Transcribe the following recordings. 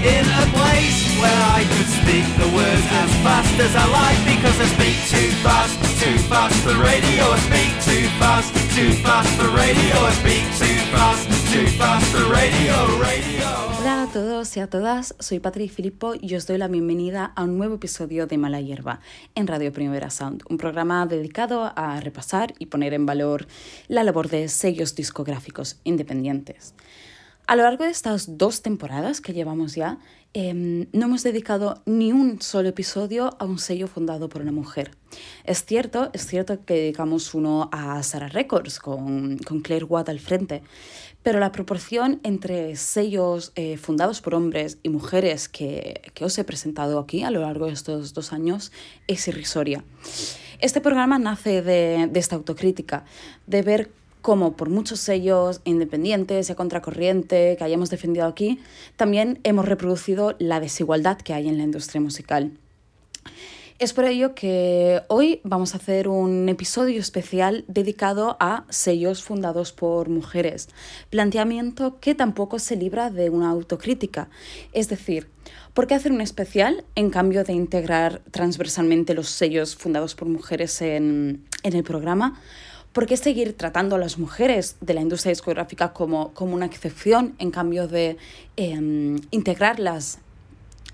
in a place where I could speak the words as fast as I like because I speak too fast, too fast for radio. I speak too fast, too fast for radio. I speak too fast, too fast for radio, radio. Hola a todos y a todas, soy Patri Filippo y os doy la bienvenida a un nuevo episodio de Mala Hierba en Radio Primavera Sound, un programa dedicado a repasar y poner en valor la labor de sellos discográficos independientes. A lo largo de estas dos temporadas que llevamos ya, em, no hemos dedicado ni un solo episodio a un sello fundado por una mujer. Es cierto, es cierto que dedicamos uno a Sarah Records con, con Claire Watt al frente, pero la proporción entre sellos eh, fundados por hombres y mujeres que, os he presentado aquí a lo largo de estos dos años es irrisoria. Este programa nace de, de esta autocrítica, de ver como por muchos sellos independientes y a contracorriente que hayamos defendido aquí, también hemos reproducido la desigualdad que hay en la industria musical. Es por ello que hoy vamos a hacer un episodio especial dedicado a sellos fundados por mujeres, planteamiento que tampoco se libra de una autocrítica. Es decir, ¿por qué hacer un especial en cambio de integrar transversalmente los sellos fundados por mujeres en, en el programa? ¿Por qué seguir tratando a las mujeres de la industria discográfica como, como una excepción en cambio de eh, integrarlas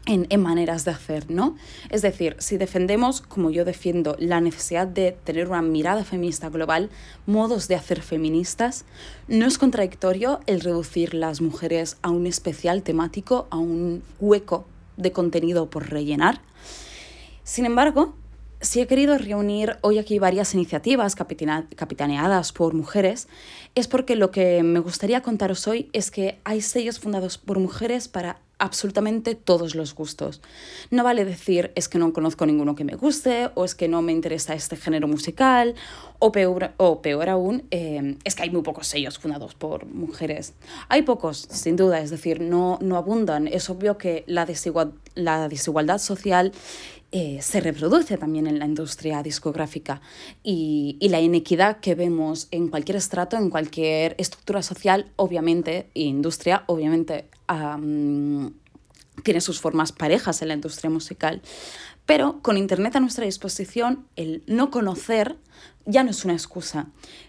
en, en, maneras de hacer, ¿no? Es decir, si defendemos, como yo defiendo, la necesidad de tener una mirada feminista global, modos de hacer feministas, no es contradictorio el reducir las mujeres a un especial temático, a un hueco de contenido por rellenar. Sin embargo, si he querido reunir hoy aquí varias iniciativas capitaneadas por mujeres, es porque lo que me gustaría contaros hoy es que hay sellos fundados por mujeres para absolutamente todos los gustos. No vale decir es que no conozco ninguno que me guste o es que no me interesa este género musical o peor, o peor aún eh, es que hay muy pocos sellos fundados por mujeres. Hay pocos, sin duda, es decir, no, no abundan. Es obvio que la, desigual, la desigualdad social eh, se reproduce también en la industria discográfica y, y, la inequidad que vemos en cualquier estrato, en cualquier estructura social, obviamente, e industria, obviamente, tiene sus formas parejas en la industria musical. Pero con Internet a nuestra disposición, el no conocer ya no es una excusa.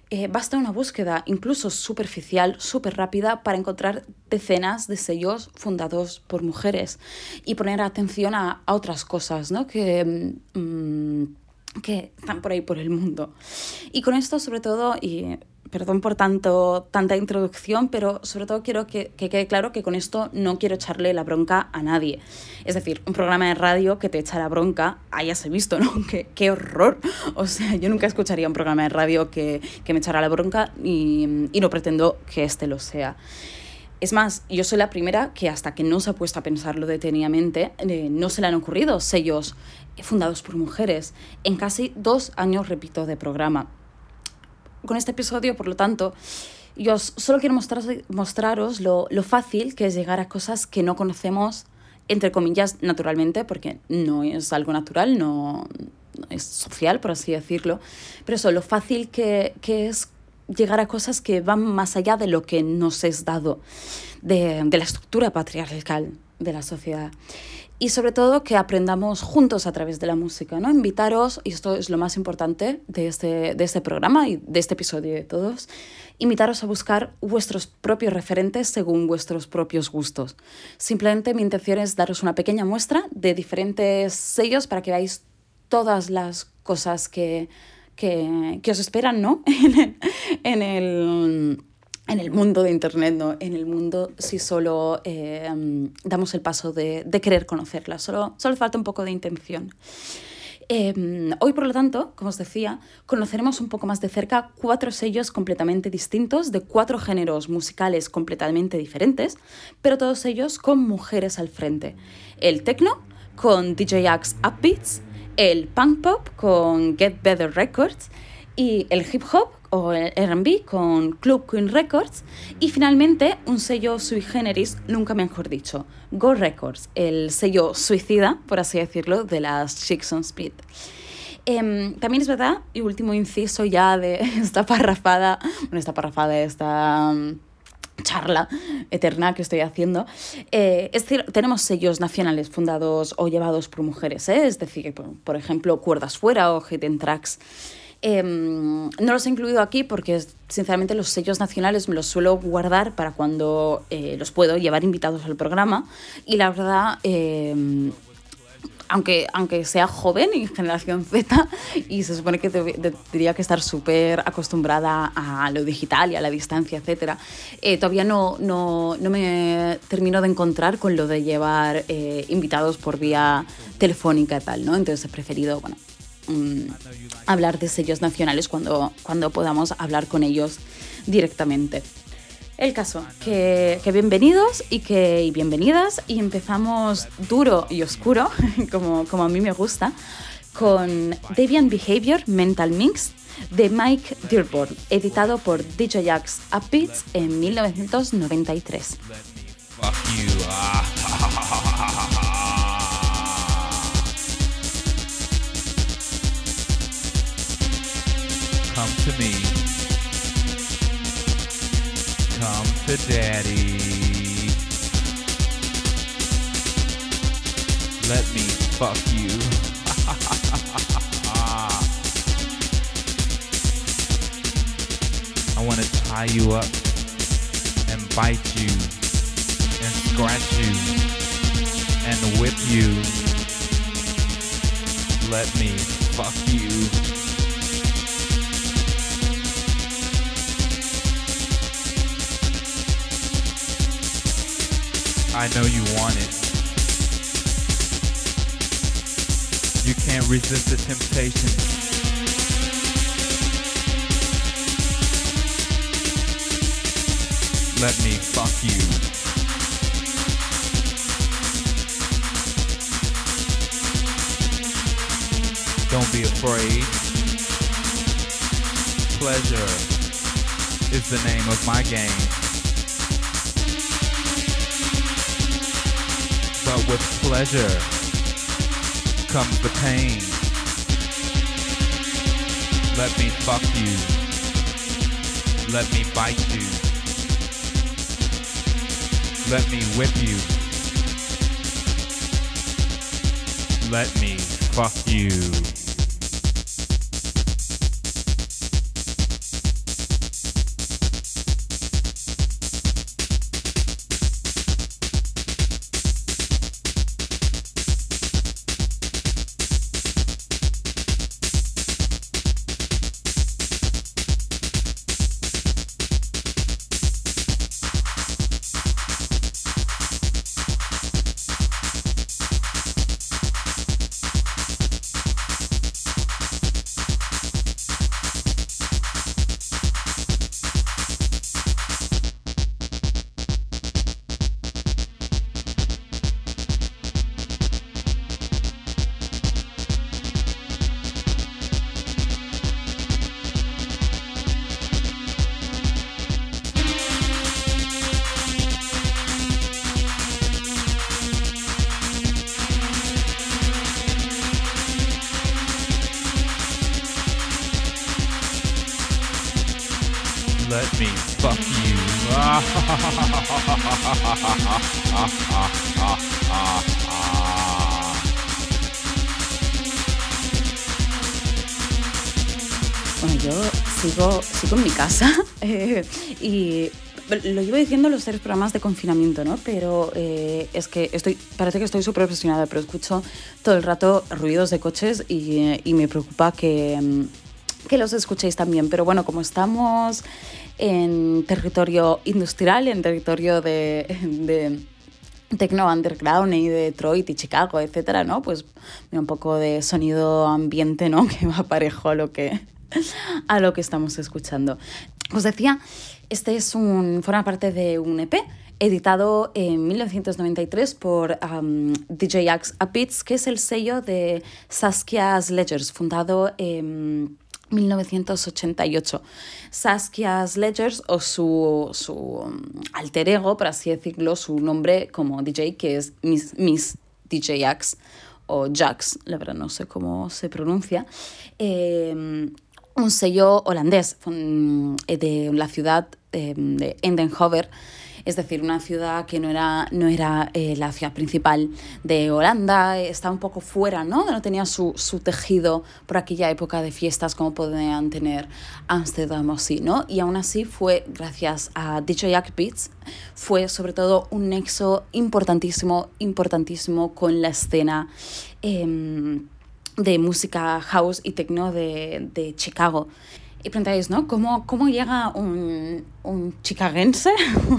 Eh, basta una búsqueda, incluso superficial, súper rápida, para encontrar decenas de sellos fundados por mujeres y poner atención a, a otras cosas ¿no? que, mmm, que están por ahí por el mundo. Y con esto, sobre todo, y perdón por tanto, tanta introducción, pero sobre todo quiero que, que, quede claro que con esto no quiero echarle la bronca a nadie. Es decir, un programa de radio que te echa la bronca, hayas visto, ¿no? qué, qué horror. O sea, yo nunca escucharía un programa de radio que, que me echara la bronca y, y no pretendo que este lo sea. Es más, yo soy la primera que hasta que no se ha puesto a pensarlo detenidamente, eh, no se le han ocurrido sellos fundados por mujeres. En casi dos años, repito, de programa con este episodio, por lo tanto, yo solo quiero mostrar, mostraros lo, lo fácil que es llegar a cosas que no conocemos, entre comillas, naturalmente, porque no es algo natural, no, es social, por así decirlo, pero eso, lo fácil que, que es llegar a cosas que van más allá de lo que nos es dado, de, de la estructura patriarcal de la sociedad y sobre todo que aprendamos juntos a través de la música, ¿no? Invitaros, y esto es lo más importante de este, de este programa y de este episodio de todos, invitaros a buscar vuestros propios referentes según vuestros propios gustos. Simplemente mi intención es daros una pequeña muestra de diferentes sellos para que veáis todas las cosas que, que, que os esperan, ¿no? en el en el mundo de Internet, no en el mundo si solo eh, damos el paso de, de, querer conocerla, solo, solo falta un poco de intención. Eh, hoy, por lo tanto, como os decía, conoceremos un poco más de cerca cuatro sellos completamente distintos de cuatro géneros musicales completamente diferentes, pero todos ellos con mujeres al frente. El techno con DJ Upbeats, el punk pop con Get Better Records y el hip hop o RB con Club Queen Records y finalmente un sello sui generis, nunca mejor dicho, Go Records, el sello suicida, por así decirlo, de las Chicks on Speed. Em, también es verdad, y último inciso ya de esta parrafada, bueno, esta parrafada, esta mm, charla eterna que estoy haciendo, eh, es decir, tenemos sellos nacionales fundados o llevados por mujeres, ¿eh? es decir, por, por ejemplo, Cuerdas Fuera o Hidden Tracks. Em, no los he incluido aquí porque, sinceramente, los sellos nacionales me los suelo guardar para cuando eh, los puedo llevar invitados al programa. Y la verdad, em, aunque, aunque sea joven y generación Z, y se supone que tendría que estar súper acostumbrada a lo digital y a la distancia, etc., eh, todavía no, no, no, me termino de encontrar con lo de llevar eh, invitados por vía telefónica y tal, ¿no? Entonces he preferido, bueno, Mm, hablar de sellos nacionales cuando, cuando podamos hablar con ellos directamente. El caso, que, bienvenidos y que bienvenidas y empezamos duro y oscuro, como, como a mí me gusta, con Deviant Behavior Mental Mix de Mike Dearborn, editado por DJ Axe Upbeats en 1993. come to me. Come to daddy. Let me fuck you. I want to tie you up and bite you and scratch you and whip you. Let me fuck you. I know you want it. You can't resist the temptation. Let me fuck you. Don't be afraid. Pleasure is the name of my game. But with pleasure comes the pain. Let me fuck you. Let me bite you. Let me whip you. Let me fuck you. Bueno, yo sigo, sigo en mi casa eh, y lo llevo diciendo los tres programas de confinamiento, ¿no? Pero eh, es que estoy, parece que estoy súper obsesionada, pero escucho todo el rato ruidos de coches y, y me preocupa que, mm, que los escuchéis también. Pero bueno, como estamos en territorio industrial, en territorio de, de techno underground y de Detroit y Chicago, etcétera, ¿no? Pues un poco de sonido ambiente, ¿no? Que va parejo a lo que, a lo que estamos escuchando. Os decía, este es un, forma parte de un EP editado en 1993 por um, DJ Axe Beats, que es el sello de Saskia's Ledgers, fundado en 1988. Saskia's Ledgers o su, su um, alter ego, por así decirlo, su nombre como DJ, que es Miss, Miss DJ Axe o Jax, la verdad no sé cómo se pronuncia. Eh, un sello holandés de la ciudad eh, de Eindhoven, es decir, una ciudad que no era, no era eh, la ciudad principal de Holanda, estaba un poco fuera, ¿no? No tenía su, su tejido por aquella época de fiestas como podían tener Amsterdam o así, ¿no? Y aún así fue, gracias a DJ Jack Beats, fue sobre todo un nexo importantísimo, importantísimo con la escena. Eh, de música house y techno de, de Chicago. Y preguntáis, ¿no? ¿Cómo, cómo llega un, un chicagense,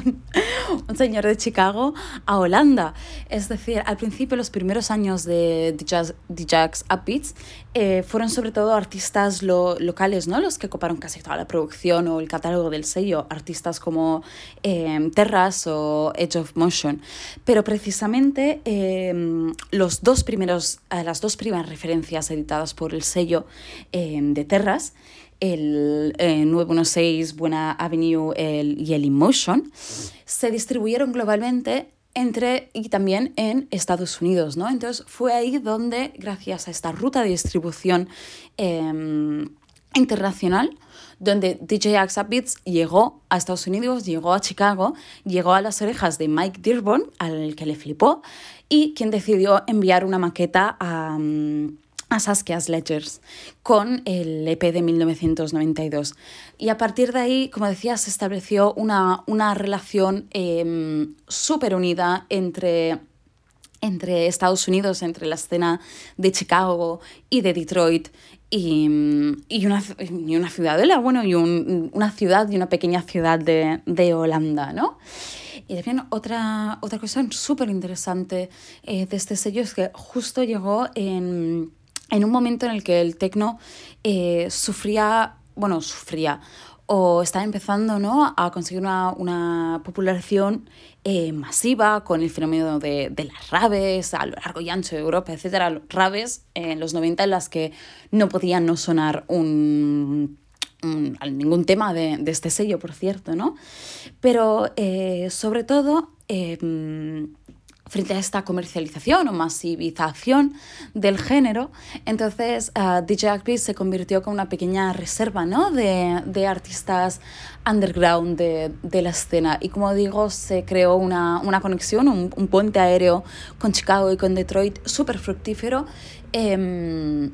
un, señor de Chicago, a Holanda? Es decir, al principio, los primeros años de The Jacks Upbeats eh, fueron sobre todo artistas lo, locales, ¿no? Los que coparon casi toda la producción o el catálogo del sello, artistas como eh, Terras o Edge of Motion. Pero precisamente eh, los dos primeros, las dos primeras referencias editadas por el sello de Terras, el eh, 916 Buena Avenue el, y el Emotion, se distribuyeron globalmente entre y también en Estados Unidos, ¿no? Entonces fue ahí donde, gracias a esta ruta de distribución eh, internacional, donde DJ Axa Beats llegó a Estados Unidos, llegó a Chicago, llegó a las orejas de Mike Dearborn, al que le flipó, y quien decidió enviar una maqueta a... a Saskia's Ledgers con el EP de 1992. Y a partir de ahí, como decía, se estableció una, una relación eh, súper unida entre, entre Estados Unidos, entre la escena de Chicago y de Detroit. Y, y, una, y una ciudadela, bueno, y un, una ciudad y una pequeña ciudad de, de Holanda, ¿no? Y también otra, otra cosa súper interesante eh, de este sello es que justo llegó en en un momento en el que el tecno eh, sufría, bueno, sufría, o estaba empezando ¿no? a conseguir una, una popularización eh, masiva con el fenómeno de, de, las raves a lo largo y ancho de Europa, etc. Raves en los 90 en las que no podían no sonar un, un ningún tema de, de, este sello, por cierto, ¿no? Pero eh, sobre todo... Frente a esta comercialización o masivización del género, entonces uh, DJ Active se convirtió como una pequeña reserva ¿no? de, de artistas underground de, de, la escena. Y como digo, se creó una, una conexión, un, un, puente aéreo con Chicago y con Detroit súper fructífero, eh,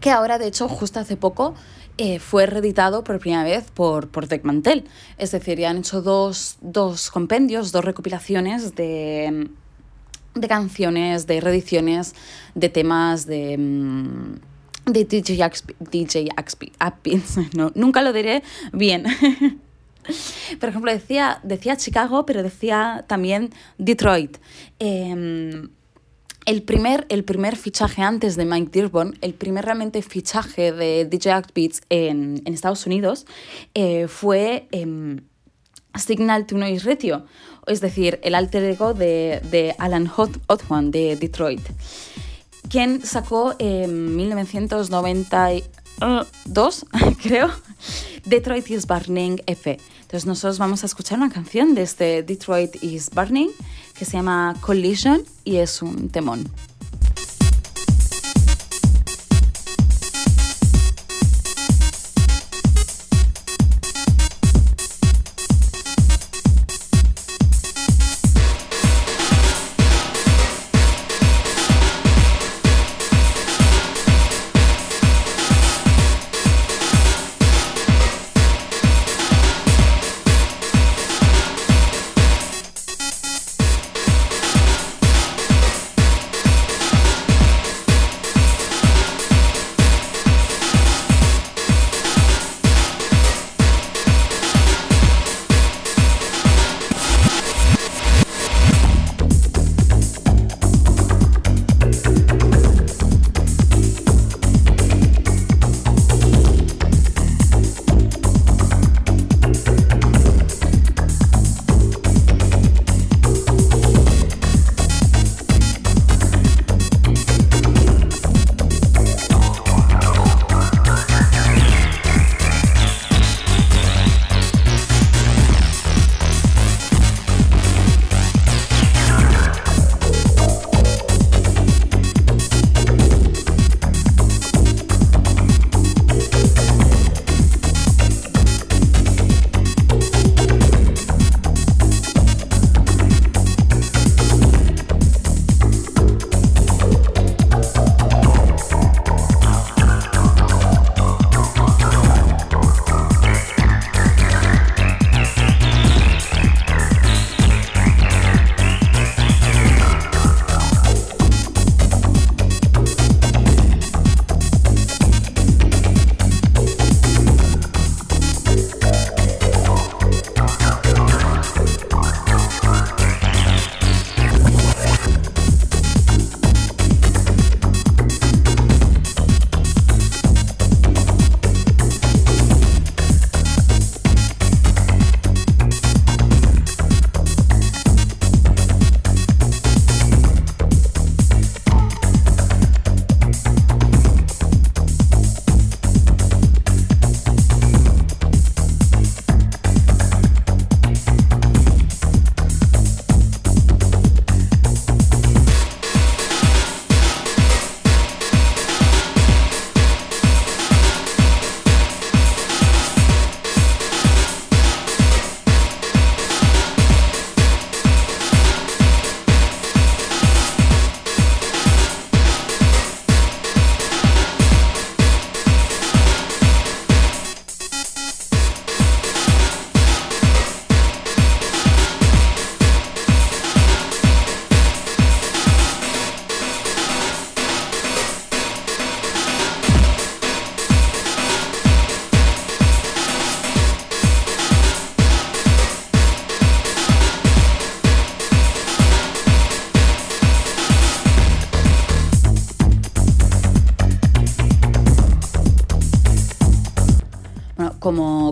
que ahora, de hecho, justo hace poco, eh, fue reeditado por primera vez por, por Tech Mantel. Es decir, ya han hecho dos, dos compendios, dos recopilaciones de de canciones, de reediciones, de temas de... Mm, de DJ Axby, DJ no, nunca lo diré bien. Por ejemplo, decía, decía Chicago, pero decía también Detroit. Eh, el primer, el primer fichaje antes de Mike Dearborn, el primer realmente fichaje de DJ Beats en, en Estados Unidos, eh, fue eh, Signal to Noise Ratio, es decir, el alter ego de, de Alan Othman de Detroit, quien sacó en 1992, creo, Detroit is Burning F. Entonces nosotros vamos a escuchar una canción de este Detroit is Burning que se llama Collision y es un temón.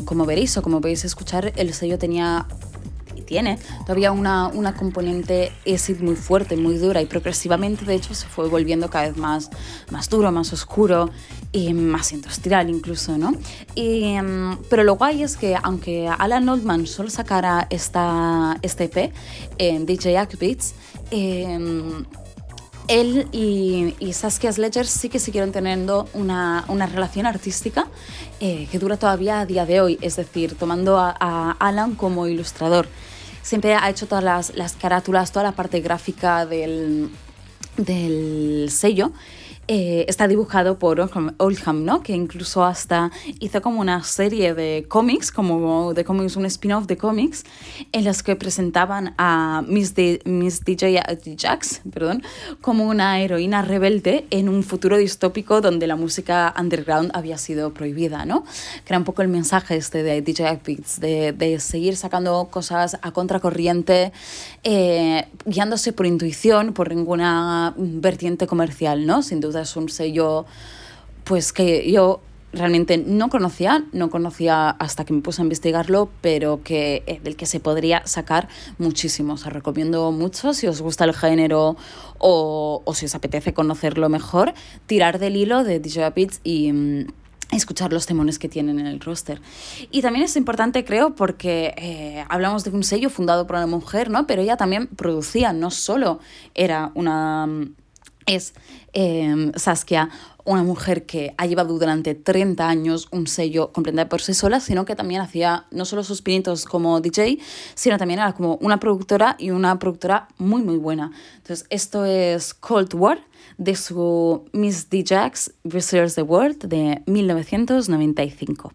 Como, veréis o como podéis escuchar, el sello tenía y tiene todavía una, una componente acid muy fuerte, muy dura y progresivamente de hecho se fue volviendo cada vez más, más duro, más oscuro y más industrial incluso, ¿no? Y, em, pero lo guay es que aunque Alan Oldman solo sacara esta, este EP en DJ Act Beats, em, él y, y, Saskia Sledger sí que siguieron teniendo una, una relación artística eh, que dura todavía a día de hoy, es decir, tomando a, a, Alan como ilustrador. Siempre ha hecho todas las, las carátulas, toda la parte gráfica del, del sello eh, está dibujado por Oldham, ¿no? que incluso hasta hizo como una serie de cómics, como de cómics, un spin-off de cómics, en los que presentaban a Miss, Miss DJ Jax perdón, como una heroína rebelde en un futuro distópico donde la música underground había sido prohibida, ¿no? que era un poco el mensaje este de DJ Beats, de, de seguir sacando cosas a contracorriente, eh, guiándose por intuición, por ninguna vertiente comercial, ¿no? sin duda es un sello pues que yo realmente no conocía, no conocía hasta que me puse a investigarlo, pero que eh, del que se podría sacar muchísimo. Os recomiendo mucho si os gusta el género o, o si os apetece conocerlo mejor, tirar del hilo de DJ Beats y mm, escuchar los temones que tienen en el roster. Y también es importante, creo, porque eh, hablamos de un sello fundado por una mujer, ¿no? Pero ella también producía, no solo era una es eh, Saskia, una mujer que ha llevado durante 30 años un sello completamente por sí sola, sino que también hacía no solo sus pinitos como DJ, sino también era como una productora y una productora muy, muy buena. Entonces, esto es Cold War de su Miss D. Jax Research the World de 1995.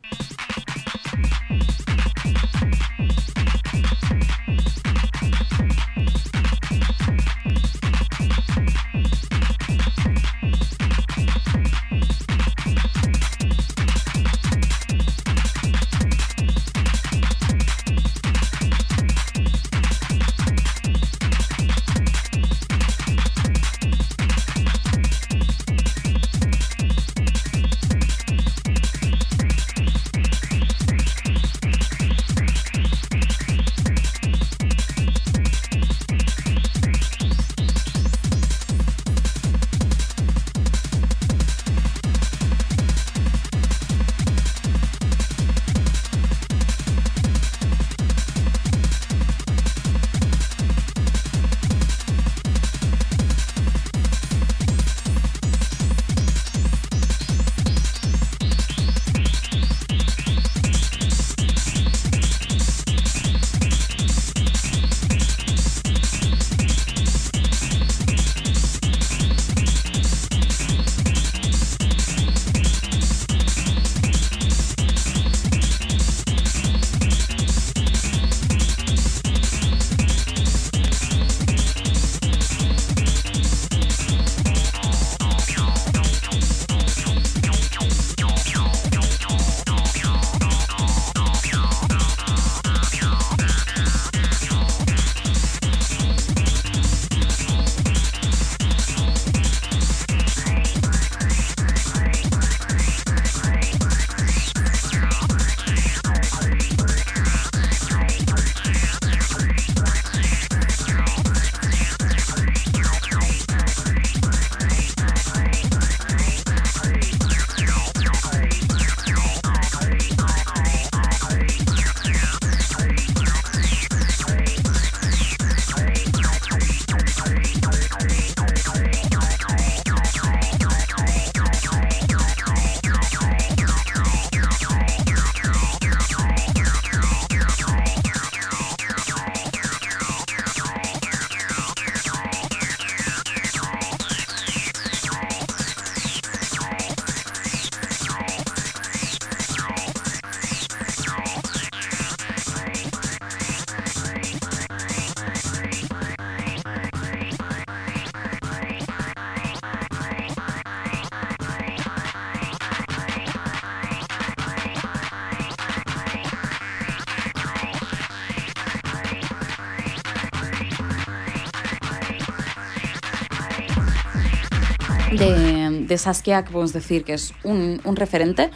Saskia, que podemos decir que es un, referente,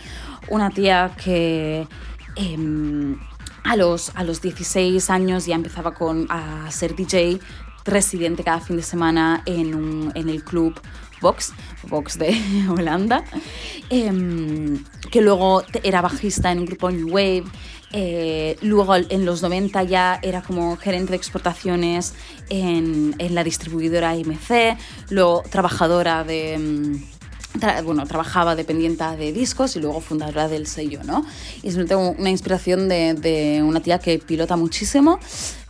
una tía que em, a, los, a los 16 años ya empezaba con, a ser DJ residente cada fin de semana en, en el club Vox, Vox de Holanda, em, que luego era bajista en un grupo New Wave, eh, luego en los 90 ya era como gerente de exportaciones en, en la distribuidora IMC, luego trabajadora de... tra- bueno, trabajaba dependiente de discos y luego fundadora del sello, ¿no? Y es tengo una inspiración de, de una tía que pilota muchísimo,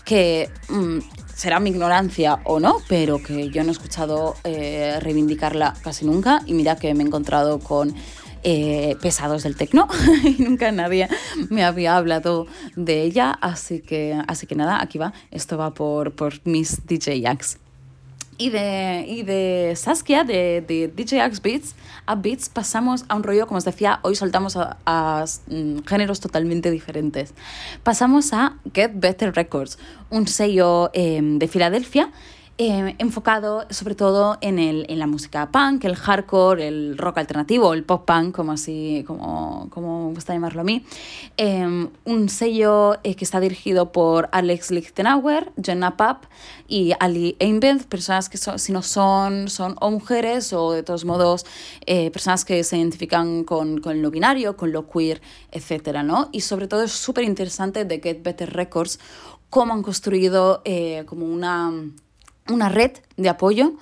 que mm, será mi ignorancia o no, pero que yo no he escuchado eh, reivindicarla casi nunca y mira que me he encontrado con eh, pesados del tecno y nunca nadie me había hablado de ella, así que, así que nada, aquí va, esto va por, por mis DJ Acts. Y de, y de Saskia, de, de DJ Axe Beats, a Beats, pasamos a un rollo, como os decía, hoy soltamos a, a, mm, géneros totalmente diferentes. Pasamos a Get Better Records, un sello eh, de Filadelfia eh, enfocado sobre todo en, el, en la música punk, el hardcore, el rock alternativo, el pop punk, como así, como, como me gusta llamarlo a mí. Eh, un sello eh, que está dirigido por Alex Lichtenauer, Jenna Papp y Ali Einbend, personas que son, si no son, son o mujeres o de todos modos eh, personas que se identifican con, con lo binario, con lo queer, etc. ¿no? Y sobre todo es súper interesante de Get Better Records cómo han construido eh, como una una red de apoyo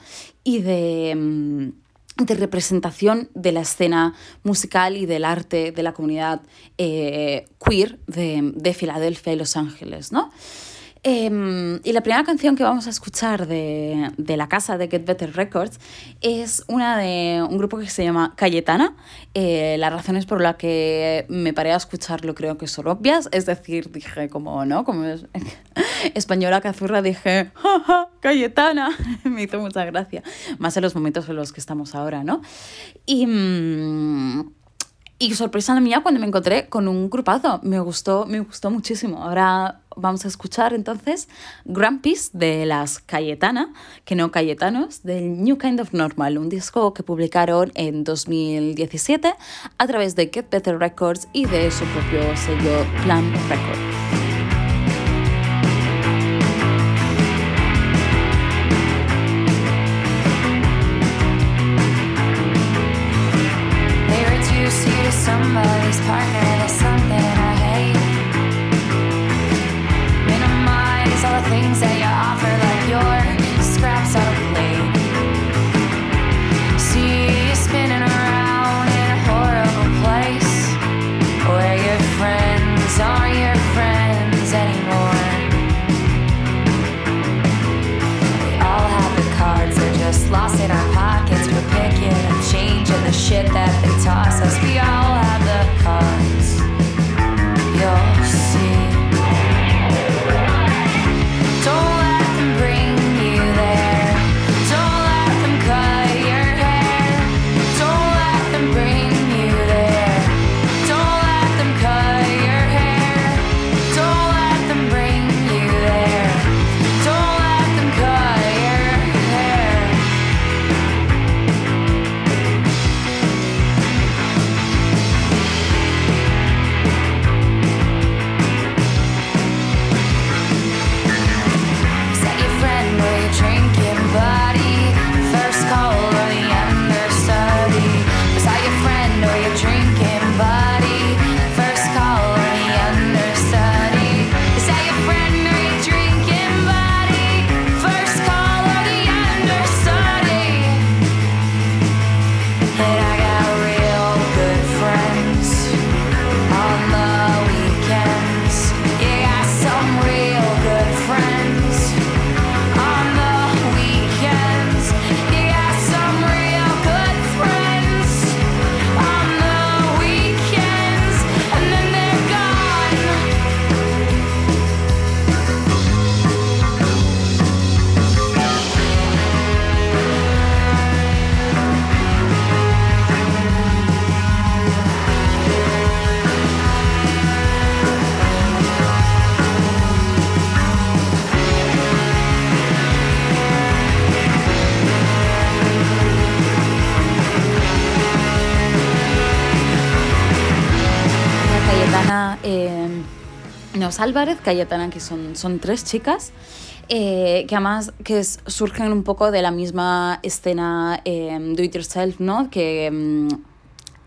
y de, mm, de, representación de la escena musical y del arte de la comunidad eh, queer de, de, Filadelfia y Los Ángeles, ¿no? Eh, y la primera canción que vamos a escuchar de, de, la casa de Get Better Records es una de un grupo que se llama Cayetana. Eh, las razones por las que me paré a escucharlo creo que son obvias, es decir, dije como, ¿no? Como es, española cazurra, dije, ¡Ja, ja, Cayetana, me hizo mucha gracia, más en los momentos en los que estamos ahora, ¿no? Y... Mmm, y sorpresa la mía cuando me encontré con un grupazo. Me gustó, me gustó muchísimo. Ahora vamos a escuchar entonces Grand Peace de las Cayetana, que no Cayetanos, del New Kind of Normal, un disco que publicaron en 2017 a través de Get Better Records y de su propio sello Plan Records. Álvarez, Cayetana, que son, son tres chicas. eh, que además que surgen un poco de la misma escena eh, do it yourself, ¿no? Que mm,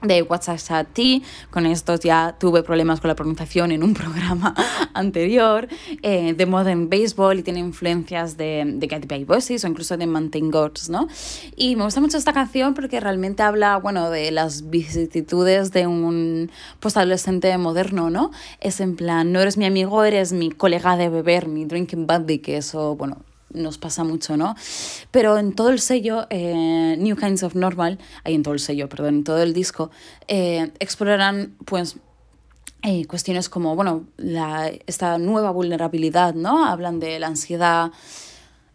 de WhatsApp Tea, con estos ya tuve problemas con la pronunciación en un programa anterior, eh, de Modern Baseball y tiene influencias de, de Katy Perry Voices o incluso de Mountain Goats, ¿no? Y me gusta mucho esta canción porque realmente habla, bueno, de las vicisitudes de un postadolescente moderno, ¿no? Es en plan, no eres mi amigo, eres mi colega de beber, mi drinking buddy, que eso, bueno, nos pasa mucho, ¿no? Pero en todo el sello, eh, New Kinds of Normal, ahí en todo el sello, perdón, en todo el disco, eh, explorarán, pues, eh, cuestiones como, bueno, la, esta nueva vulnerabilidad, ¿no? Hablan de la ansiedad,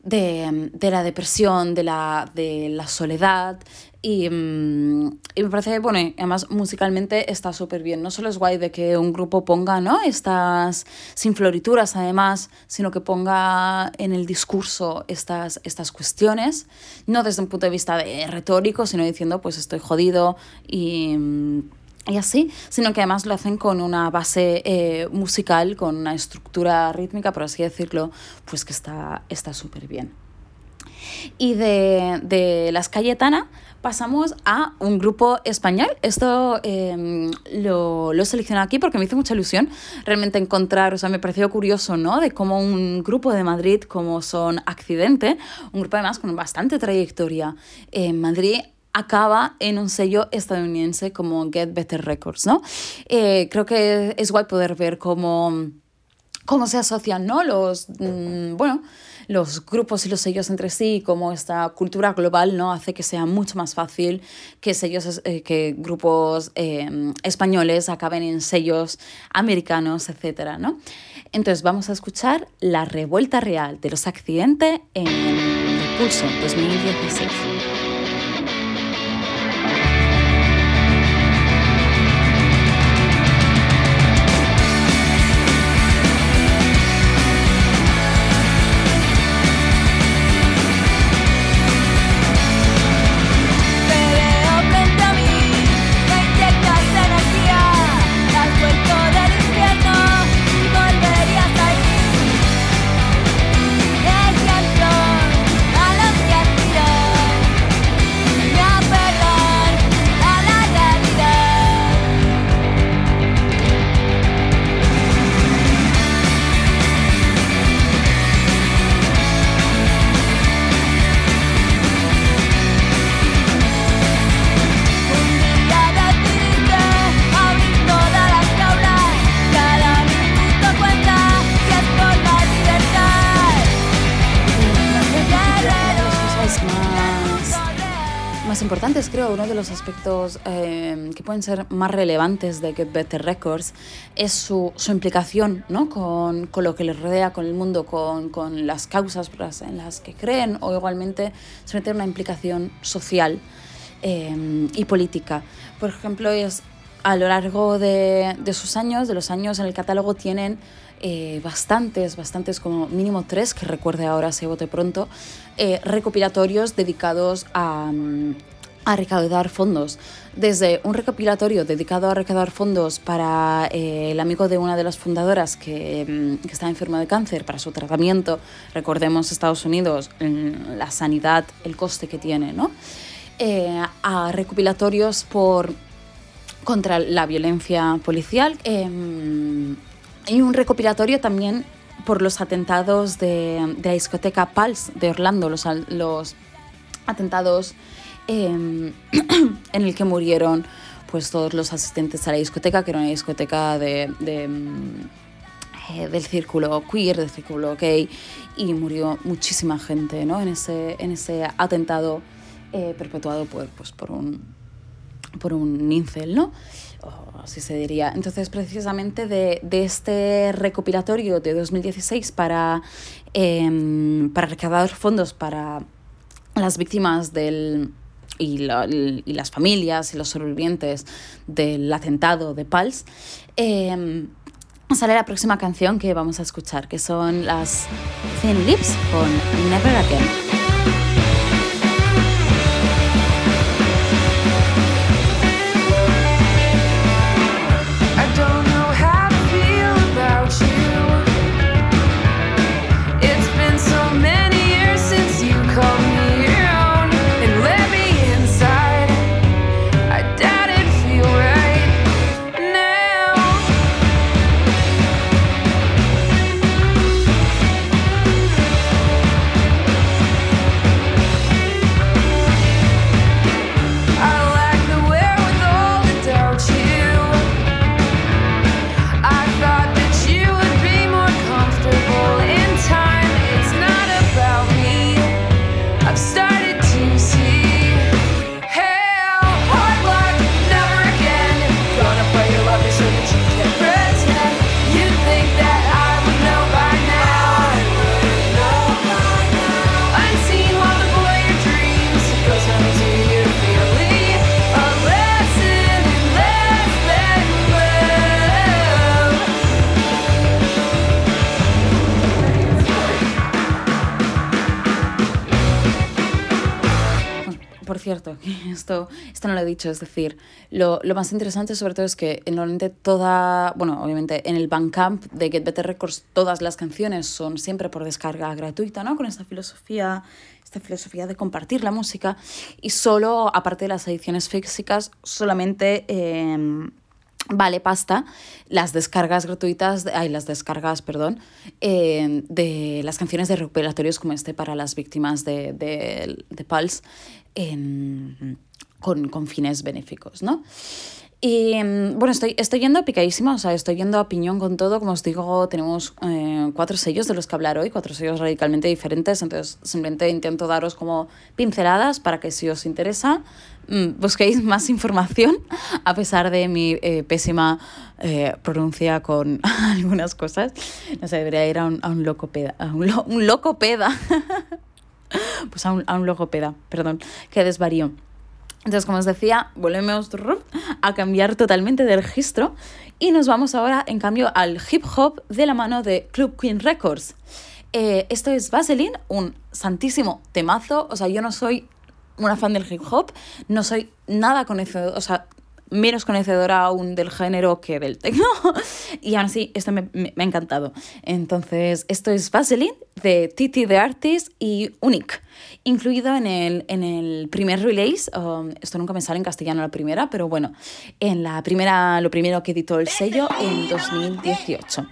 de, de la depresión, de la, de la soledad. Y, mm, y me parece, bueno, además musicalmente está súper bien. No solo es guay de que un grupo ponga, ¿no? Estas, sin florituras además, sino que ponga en el discurso estas, estas cuestiones, no desde un punto de vista de retórico, sino diciendo, pues estoy jodido y... mm, y así, sino que además lo hacen con una base eh, musical, con una estructura rítmica, por así decirlo, pues que está está súper bien. Y de, de Las Cayetana pasamos a un grupo español. Esto eh, lo, lo he seleccionado aquí porque me hizo mucha ilusión realmente encontrar, o sea, me pareció curioso, ¿no? De cómo un grupo de Madrid como son Accidente, un grupo además con bastante trayectoria en Madrid, acaba en un sello estadounidense como Get Better Records, ¿no? Eh, creo que es guay poder ver cómo cómo se asocian ¿no? los, mm, bueno, los grupos y los sellos entre sí, y cómo esta cultura global ¿no? hace que sea mucho más fácil que, sellos, eh, que grupos eh, españoles acaben en sellos americanos, etc. ¿no? Entonces vamos a escuchar La Revuelta Real de los Accidentes en Pulso 2016. Importantes, creo, uno de los aspectos eh, que pueden ser más relevantes de Get Better Records es su, su implicación ¿no? con, con lo que les rodea, con el mundo, con, con las causas en las que creen o igualmente suelen tener una implicación social eh, y política. Por ejemplo, es a lo largo de, de sus años, de los años en el catálogo, tienen eh, bastantes, bastantes, como mínimo tres, que recuerde ahora, se bote pronto, eh, recopilatorios dedicados a, a recaudar fondos. Desde un recopilatorio dedicado a recaudar fondos para eh, el amigo de una de las fundadoras que, mm, que está enfermo de cáncer, para su tratamiento, recordemos Estados Unidos, mm, la sanidad, el coste que tiene, ¿no? Eh, a recopilatorios por contra la violencia policial eh, y un recopilatorio también por los atentados de, de la discoteca Pulse de Orlando, los, los atentados eh, en el que murieron pues todos los asistentes a la discoteca, que era una discoteca de, mm, eh, del círculo queer, del círculo gay, y murió muchísima gente ¿no? en, ese, en ese atentado eh, perpetuado por, pues, por un por un incel, ¿no? Así se diría. Entonces, precisamente de, de este recopilatorio de 2016 para, em, para recaudar fondos para las víctimas del, y, la- y las familias y los sobrevivientes del atentado de Pals, em, sale la próxima canción que vamos a escuchar, que son las Thin Lips con Never Again. Es decir, lo, lo más interesante sobre todo es que normalmente toda, bueno, obviamente en el Bandcamp de Get Better Records todas las canciones son siempre por descarga gratuita, ¿no? Con esta filosofía, esta filosofía de compartir la música y solo, aparte de las ediciones físicas, solamente... em, vale pasta las descargas gratuitas, ay, las descargas, perdón, eh, de las canciones de recuperatorios como este para las víctimas de, de, de Pulse en- con, con fines benéficos, ¿no? Y mm, bueno, estoy, estoy yendo picadísima, o sea, estoy yendo a piñón con todo. Como os digo, tenemos eh, cuatro sellos de los que hablar hoy, cuatro sellos radicalmente diferentes. Entonces, simplemente intento daros como pinceladas para que si os interesa, mm, busquéis más información, a pesar de mi eh, pésima eh, pronuncia con algunas cosas. No sé, debería ir a un, a un locopeda. A un, lo- un locopeda. pues a un, a un logopeda, perdón, que desvarío. Entonces, como os decía, volvemos a cambiar totalmente de registro y nos vamos ahora, en cambio, al hip hop de la mano de Club Queen Records. Eh, esto es Vaseline, un santísimo temazo. O sea, yo no soy una fan del hip hop, no soy nada conocedora, o sea, menos conocedora aún del género que del techno. Y aún así, esto me, me- me ha encantado. Entonces, esto es Vaseline de Titi the Artist y Unique, incluido en el, en el primer release. um, esto nunca me sale en castellano la primera, pero bueno, en la primera, lo primero que editó el sello en 2018.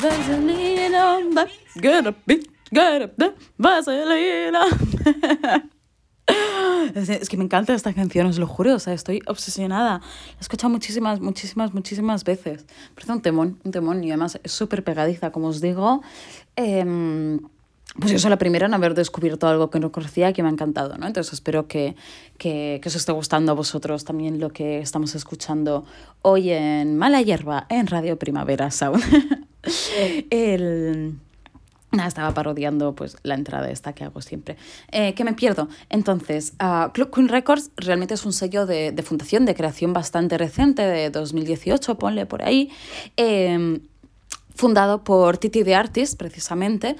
Vaselina, bitch, get up, da- Vaselina. Es que me encanta esta canción, os lo juro, o sea, estoy obsesionada. La he escuchado muchísimas, muchísimas, muchísimas veces. Parece un temón, un temón, y además es súper pegadiza, como os digo. Em, pues yo soy la primera en haber descubierto algo que no conocía y que me ha encantado, ¿no? Entonces espero que, que, que os esté gustando a vosotros también lo que estamos escuchando hoy en Mala Hierba, en Radio Primavera Sound. El... Nada, estaba parodiando pues la entrada esta que hago siempre. Eh, que me pierdo. Entonces, ah, Club Queen Records realmente es un sello de, de fundación, de creación bastante reciente, de 2018, ponle por ahí. Eh, fundado por Titi the Artist, precisamente,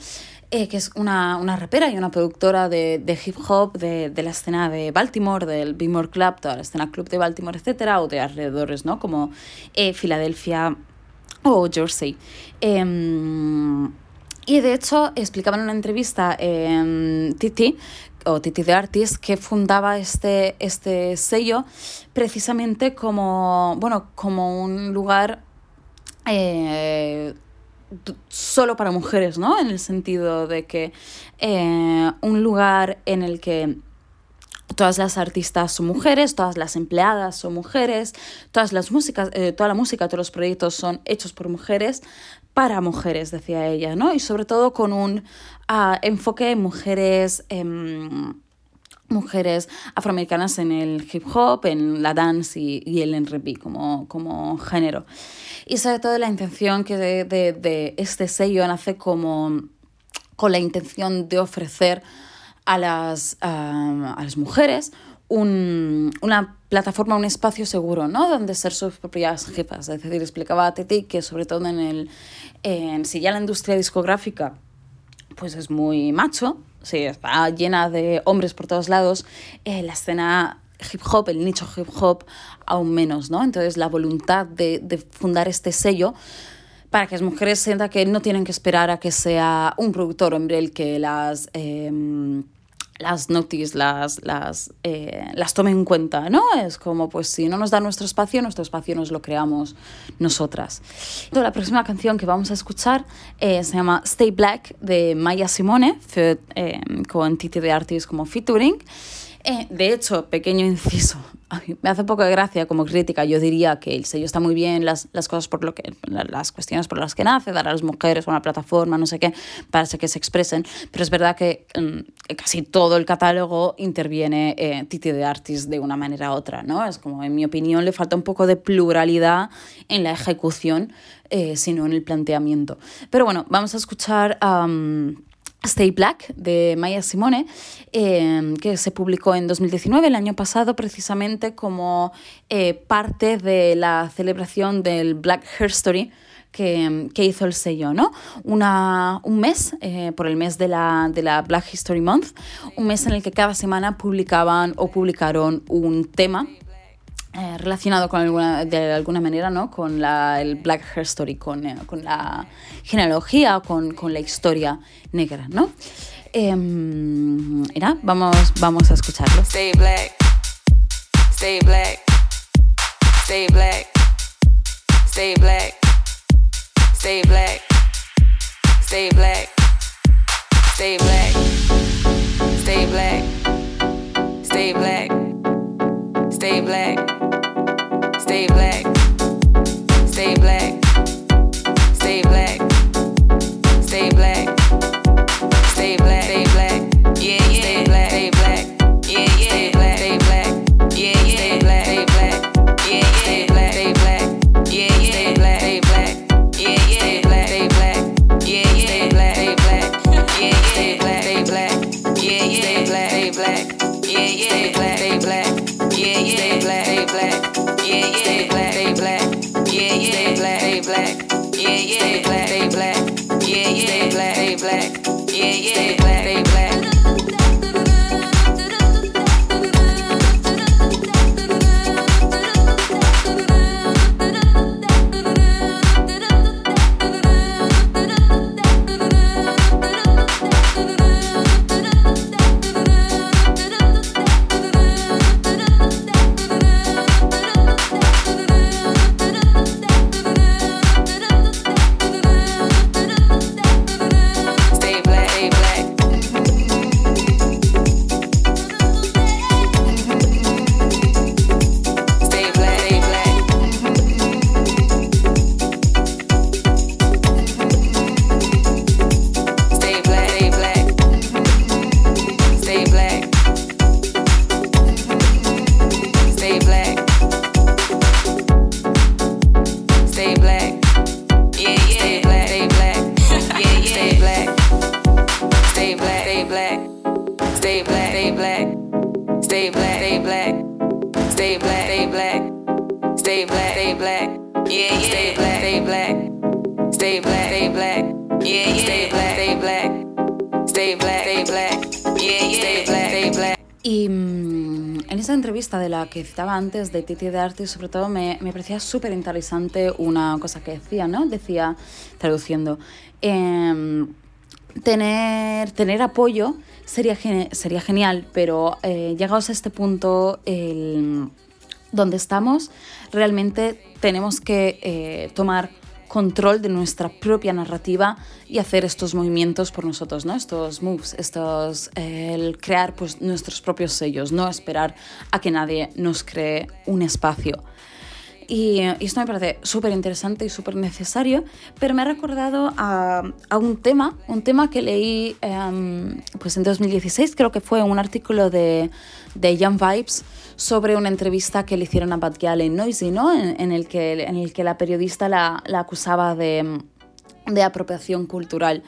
eh, que es una, una rapera y una productora de, de hip hop de, de la escena de Baltimore, del Bmore Club, toda la escena club de Baltimore, etcétera, o de alrededores, ¿no? Como eh, Filadelfia o Jersey. Em, y de hecho explicaba en una entrevista en Titi o Titi de Artist, que fundaba este, este sello precisamente como, bueno, como un lugar eh, solo para mujeres, ¿no? En el sentido de que eh, un lugar en el que todas las artistas son mujeres, todas las empleadas son mujeres, todas las músicas, eh, toda la música, todos los proyectos son hechos por mujeres, para mujeres, decía ella, ¿no? Y sobre todo con un ah, enfoque en mujeres... em, mujeres afroamericanas en el hip hop, en la dance y, y el R&B como, como género. Y sobre todo la intención que de, de- de este sello nace como con la intención de ofrecer a las, ah, a las mujeres un- una plataforma, un espacio seguro, ¿no? Donde ser sus propias jefas. Es decir, explicaba a Titi que sobre todo en el... En, si ya la industria discográfica pues es muy macho, sí, está llena de hombres por todos lados, eh, la escena hip hop, el nicho hip hop, aún menos, ¿no? Entonces la voluntad de, de fundar este sello para que las mujeres sientan que no tienen que esperar a que sea un productor hombre el que las... em, las notice, las, las, eh, las tome en cuenta, ¿no? Es como, pues si no nos da nuestro espacio, nuestro espacio nos lo creamos nosotras. La próxima canción que vamos a escuchar eh, se llama Stay Black de Maya Simone, eh, con Titi de Artis como featuring. Eh, de hecho, pequeño inciso, me hace poco de gracia como crítica. Yo diría que el sello está muy bien, las, las cosas por lo que, la- las cuestiones por las que nace, dar a las mujeres una plataforma, no sé qué, para que se expresen. Pero es verdad que mm, casi todo el catálogo interviene eh, Titi de Artis de una manera u otra, ¿no? Es como, en mi opinión, le falta un poco de pluralidad en la ejecución, eh, sino en el planteamiento. Pero bueno, vamos a escuchar. am, Stay Black de Maya Simone, eh, que se publicó en 2019, el año pasado, precisamente como eh, parte de la celebración del Black History que, que hizo el sello, ¿no? Una, un mes, eh, por el mes de la, de la Black History Month, un mes en el que cada semana publicaban o publicaron un tema eh, relacionado con alguna, de alguna manera ¿no? con la, el Black History, con, eh, con la genealogía, con, con la historia negra. ¿no? Em, y nada, vamos, vamos a escucharlo. Stay black. Stay black. Stay black. Stay black. Stay black. Stay black. Stay black. Stay black. Stay black. Stay black. Dave Lang. Que citaba antes, de Titi de Arte, sobre todo me, me parecía súper interesante una cosa que decía, ¿no? Decía, traduciendo, em, tener, tener apoyo sería, sería genial, pero eh, llegados a este punto, donde estamos, realmente tenemos que eh, tomar control de nuestra propia narrativa y hacer estos movimientos por nosotros, ¿no? Estos moves, estos, el crear pues, nuestros propios sellos, no esperar a que nadie nos cree un espacio. Y, y esto me parece súper interesante y súper necesario, pero me ha recordado a, a un tema, un tema que leí em, pues en 2016, creo que fue un artículo de, de Young Vibes sobre una entrevista que le hicieron a Bad Gyal en Noisy, ¿no? en, en el, que, en el que la periodista la, la acusaba de, de apropiación cultural.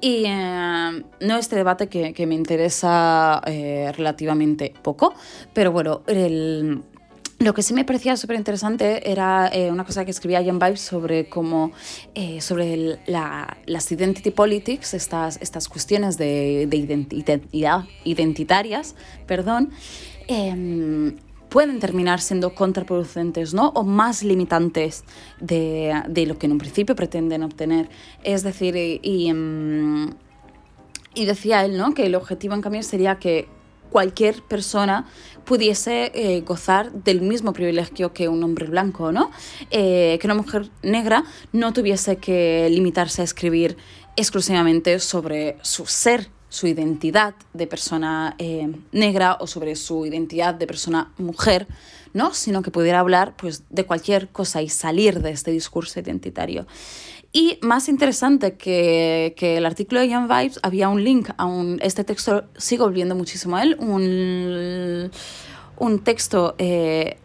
Y eh, no este debate que, que me interesa eh, relativamente poco, pero bueno, el, lo que sí me parecía súper interesante era eh, una cosa que escribía Jan Vibes sobre cómo, eh, sobre las identity politics, estas, estas cuestiones de, de identi- identidad, identitarias, perdón, em, pueden terminar siendo contraproducentes ¿no? o más limitantes de, de lo que en un principio pretenden obtener. Es decir, y, y, em, y decía él, ¿no? Que el objetivo en cambio sería que cualquier persona pudiese eh, gozar del mismo privilegio que un hombre blanco, ¿no? Eh, que una mujer negra no tuviese que limitarse a escribir exclusivamente sobre su ser, su identidad de persona eh, negra o sobre su identidad de persona mujer, ¿no? Sino que pudiera hablar pues, de cualquier cosa y salir de este discurso identitario. Y más interesante que, que el artículo de Young Vibes, había un link a un, este texto, sigo volviendo muchísimo a él, un, un texto, eh,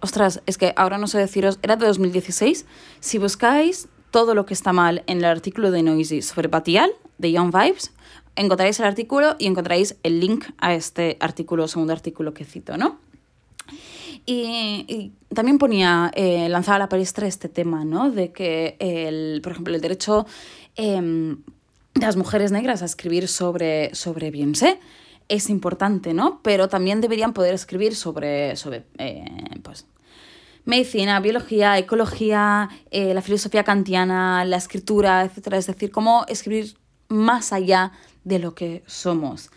ostras, es que ahora no sé deciros, era de 2016, si buscáis todo lo que está mal en el artículo de Noisy sobre Batial, de Young Vibes, encontraréis el artículo y encontraréis el link a este artículo, segundo artículo que cito, ¿no? Y, también ponía, eh, lanzaba la palestra este tema, ¿no? De que, el, por ejemplo, el derecho em, de las mujeres negras a escribir sobre, sobre Beyoncé es importante, ¿no? Pero también deberían poder escribir sobre, sobre eh, pues, medicina, biología, ecología, eh, la filosofía kantiana, la escritura, etc. Es decir, cómo escribir más allá de lo que somos.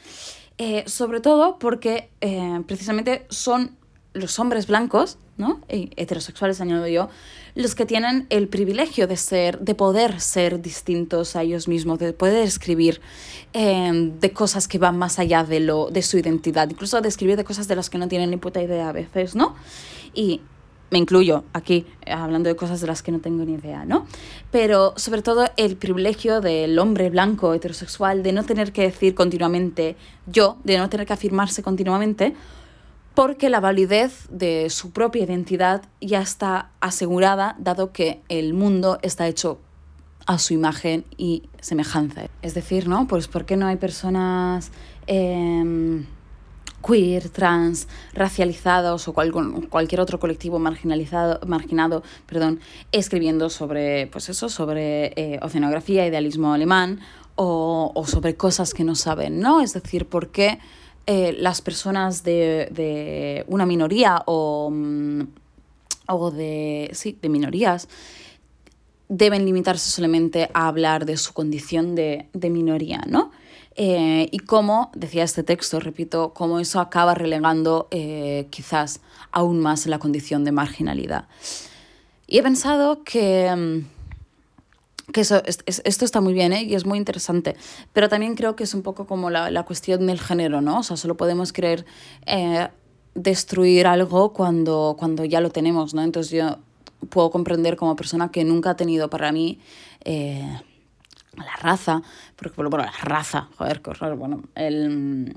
Eh, sobre todo porque precisamente son los hombres blancos, ¿no? Heterosexuales, añado yo, los que tienen el privilegio de ser, de poder ser distintos a ellos mismos, de poder escribir eh, de cosas que van más allá de, lo, de su identidad, incluso de escribir de cosas de las que no tienen ni puta idea a veces, ¿no? Y me incluyo aquí, hablando de cosas de las que no tengo ni idea, ¿no? Pero sobre todo el privilegio del hombre blanco heterosexual de no tener que decir continuamente yo, de no tener que afirmarse continuamente, porque la validez de su propia identidad ya está asegurada, dado que el mundo está hecho a su imagen y semejanza. Es decir, ¿no? Pues ¿por qué no hay personas em, queer, trans, racializados o cual- cualquier otro colectivo marginalizado, marginado, perdón, escribiendo sobre, pues eso, sobre eh, oceanografía, idealismo alemán o, o sobre cosas que no saben, ¿no? Es decir, ¿por qué eh, las personas de, de una minoría o, mm, o de, sí, de minorías deben limitarse solamente a hablar de su condición de, de minoría, ¿no? Eh, y cómo, decía este texto, repito, cómo eso acaba relegando eh, quizás aún más la condición de marginalidad. Y he pensado que, mm, que eso, es- es- esto está muy bien ¿eh? y es muy interesante, pero también creo que es un poco como la, la cuestión del género, ¿no? O sea, solo podemos querer eh, destruir algo cuando, cuando ya lo tenemos, ¿no? Entonces yo puedo comprender como persona que nunca ha tenido para mí eh, la raza, porque bueno, la raza, joder, qué bueno, el,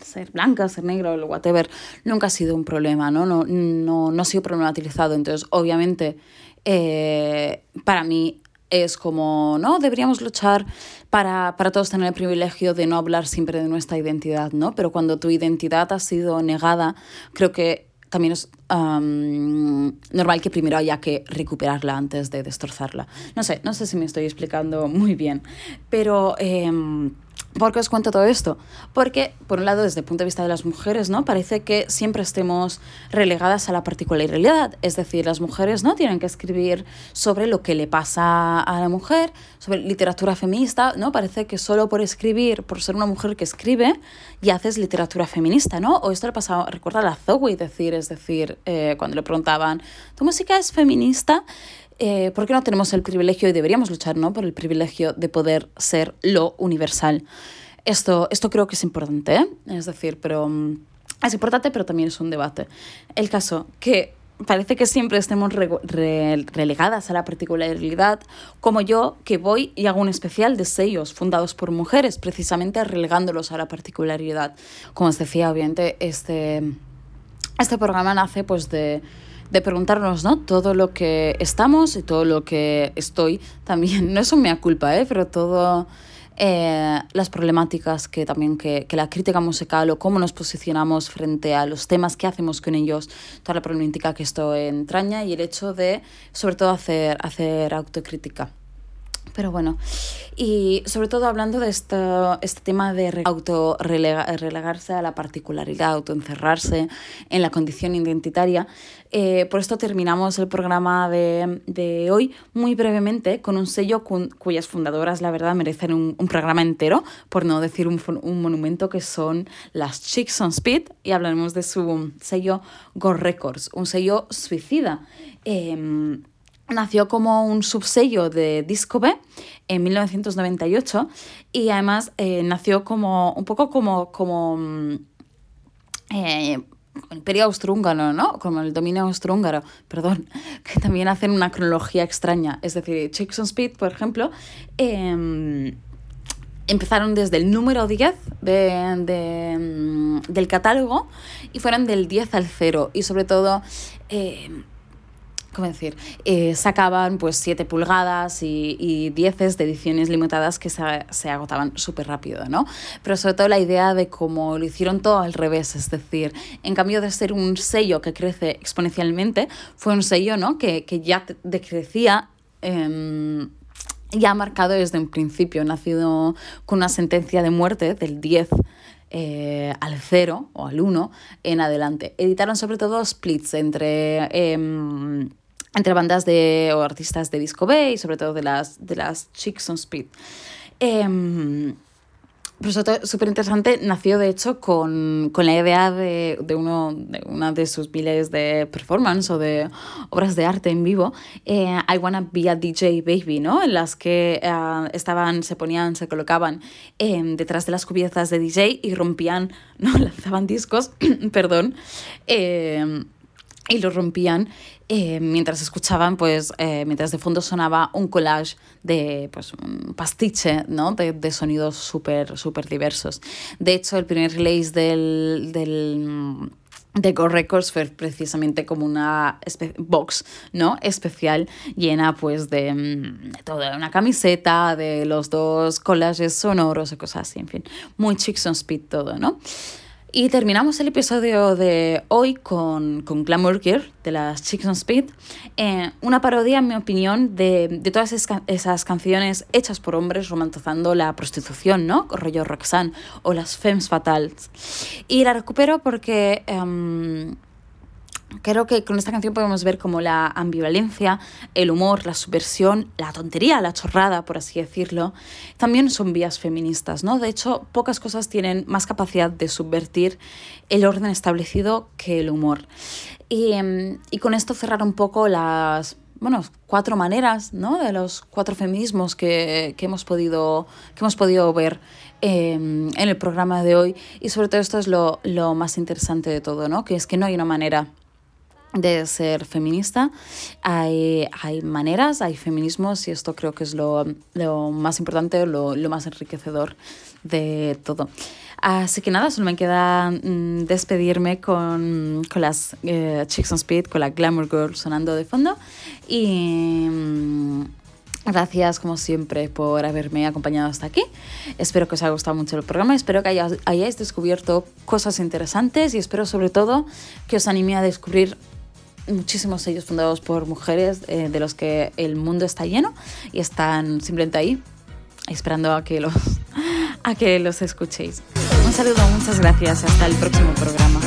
ser blanca, ser negro, el whatever, nunca ha sido un problema, ¿no? No, no, no ha sido problematizado. Entonces, obviamente, eh, para mí es como, ¿no? Deberíamos luchar para, para todos tener el privilegio de no hablar siempre de nuestra identidad, ¿no? Pero cuando tu identidad ha sido negada, creo que también es normal que primero haya que recuperarla antes de destrozarla. No sé, no sé si me estoy explicando muy bien, pero em, ¿Por qué os cuento todo esto? Porque, por un lado, desde el punto de vista de las mujeres, ¿no? Parece que siempre estemos relegadas a la particularidad. Es decir, las mujeres no tienen que escribir sobre lo que le pasa a la mujer, sobre literatura feminista, ¿no? Parece que solo por escribir, por ser una mujer que escribe, ya haces literatura feminista, ¿no? O esto le pasaba, recuerda a la Zoe decir, es decir, eh, cuando le preguntaban, ¿tu música es feminista? Eh, ¿por qué no tenemos el privilegio y deberíamos luchar ¿no? por el privilegio de poder ser lo universal? Esto, esto creo que es importante, ¿eh? es decir, pero mm, es importante, pero también es un debate. El caso que parece que siempre estemos rego- re- relegadas a la particularidad, como yo que voy y hago un especial de sellos fundados por mujeres, precisamente relegándolos a la particularidad. Como os decía, obviamente, este, este programa nace pues de, de preguntarnos, ¿no? Todo lo que estamos y todo lo que estoy también, no es un culpa, ¿eh? Pero todo eh, las problemáticas que también que, que la crítica musical o cómo nos posicionamos frente a los temas que hacemos con ellos, toda la problemática que esto entraña y el hecho de, sobre todo, hacer, hacer autocrítica. Pero bueno, y sobre todo hablando de esto, este tema de re- auto relega- relegarse a la particularidad, autoencerrarse en la condición identitaria, eh, por esto terminamos el programa de, de hoy muy brevemente con un sello cu- cuyas fundadoras, la verdad, merecen un, programa entero, por no decir un, un monumento, que son las Chicks on Speed, y hablaremos de su sello Go Records, un sello suicida. Em, Nació como un subsello de Disco B en 1998 y además eh, nació como un poco como, como mm, eh, el imperio austrohúngaro, ¿no? Como el dominio austrohúngaro, perdón, que también hacen una cronología extraña. Es decir, Chicks on Speed, por ejemplo, em, empezaron desde el número 10 de, mm, del catálogo y fueron del 10 al 0 y sobre todo... em, ¿cómo decir? Eh, sacaban pues 7 pulgadas y, y 10 de ediciones limitadas que se, se agotaban súper rápido, ¿no? Pero sobre todo la idea de cómo lo hicieron todo al revés, es decir, en cambio de ser un sello que crece exponencialmente, fue un sello, ¿no? Que, que ya decrecía. em, ya marcado desde un principio, nacido con una sentencia de muerte del 10 eh, al 0 o al 1 en adelante. Editaron sobre todo splits entre, em, entre bandas de, o artistas de disco B y sobre todo de las, de las Chicks on Speed. Em, pero súper interesante, nació de hecho con, con la idea de, de, uno, de una de sus miles de performance o de obras de arte en vivo, eh, I Wanna Be a DJ Baby, ¿no? En las que eh, estaban, se ponían, se colocaban eh, detrás de las cubiertas de DJ y rompían, ¿no? Lanzaban discos, perdón, eh, y lo rompían eh, mientras escuchaban, pues, eh, mientras de fondo sonaba un collage de, pues, un pastiche, ¿no? De, de sonidos súper, súper diversos. De hecho, el primer release del, del de Go Records fue precisamente como una box, ¿no? Especial, llena pues de, mm, de todo, de una camiseta, de los dos collages sonoros y cosas así, en fin. Muy Chicks on Speed todo, ¿no? Y terminamos el episodio de hoy con, con Glamour Gear de las Chicks on Speed. Eh, una parodia, en mi opinión, de, de todas esas, canciones hechas por hombres romantizando la prostitución, ¿no? Rollo Roxanne o las Femmes Fatales. Y la recupero porque... em, Creo que con esta canción podemos ver como la ambivalencia, el humor, la subversión, la tontería, la chorrada, por así decirlo, también son vías feministas, ¿no? De hecho, pocas cosas tienen más capacidad de subvertir el orden establecido que el humor. Y, em, y con esto cerrar un poco las bueno, cuatro maneras, ¿no? De los cuatro feminismos que, que hemos, podido, que hemos podido ver eh, en el programa de hoy. Y sobre todo esto es lo, lo más interesante de todo, ¿no? Que es que no hay una manera de ser feminista. Hay, hay maneras, hay feminismos y esto creo que es lo, lo más importante, lo, lo más enriquecedor de todo. Así que nada, solo me queda mm, despedirme con, con las eh, Chicks on Speed, con la Glamour Girl sonando de fondo. Y mm, gracias, como siempre, por haberme acompañado hasta aquí. Espero que os haya gustado mucho el programa. Espero que hayáis descubierto cosas interesantes y espero, sobre todo, que os anime a descubrir muchísimos sellos fundados por mujeres eh, de los que el mundo está lleno y están simplemente ahí esperando a que los a que los escuchéis. Un saludo, muchas gracias. Hasta el próximo programa.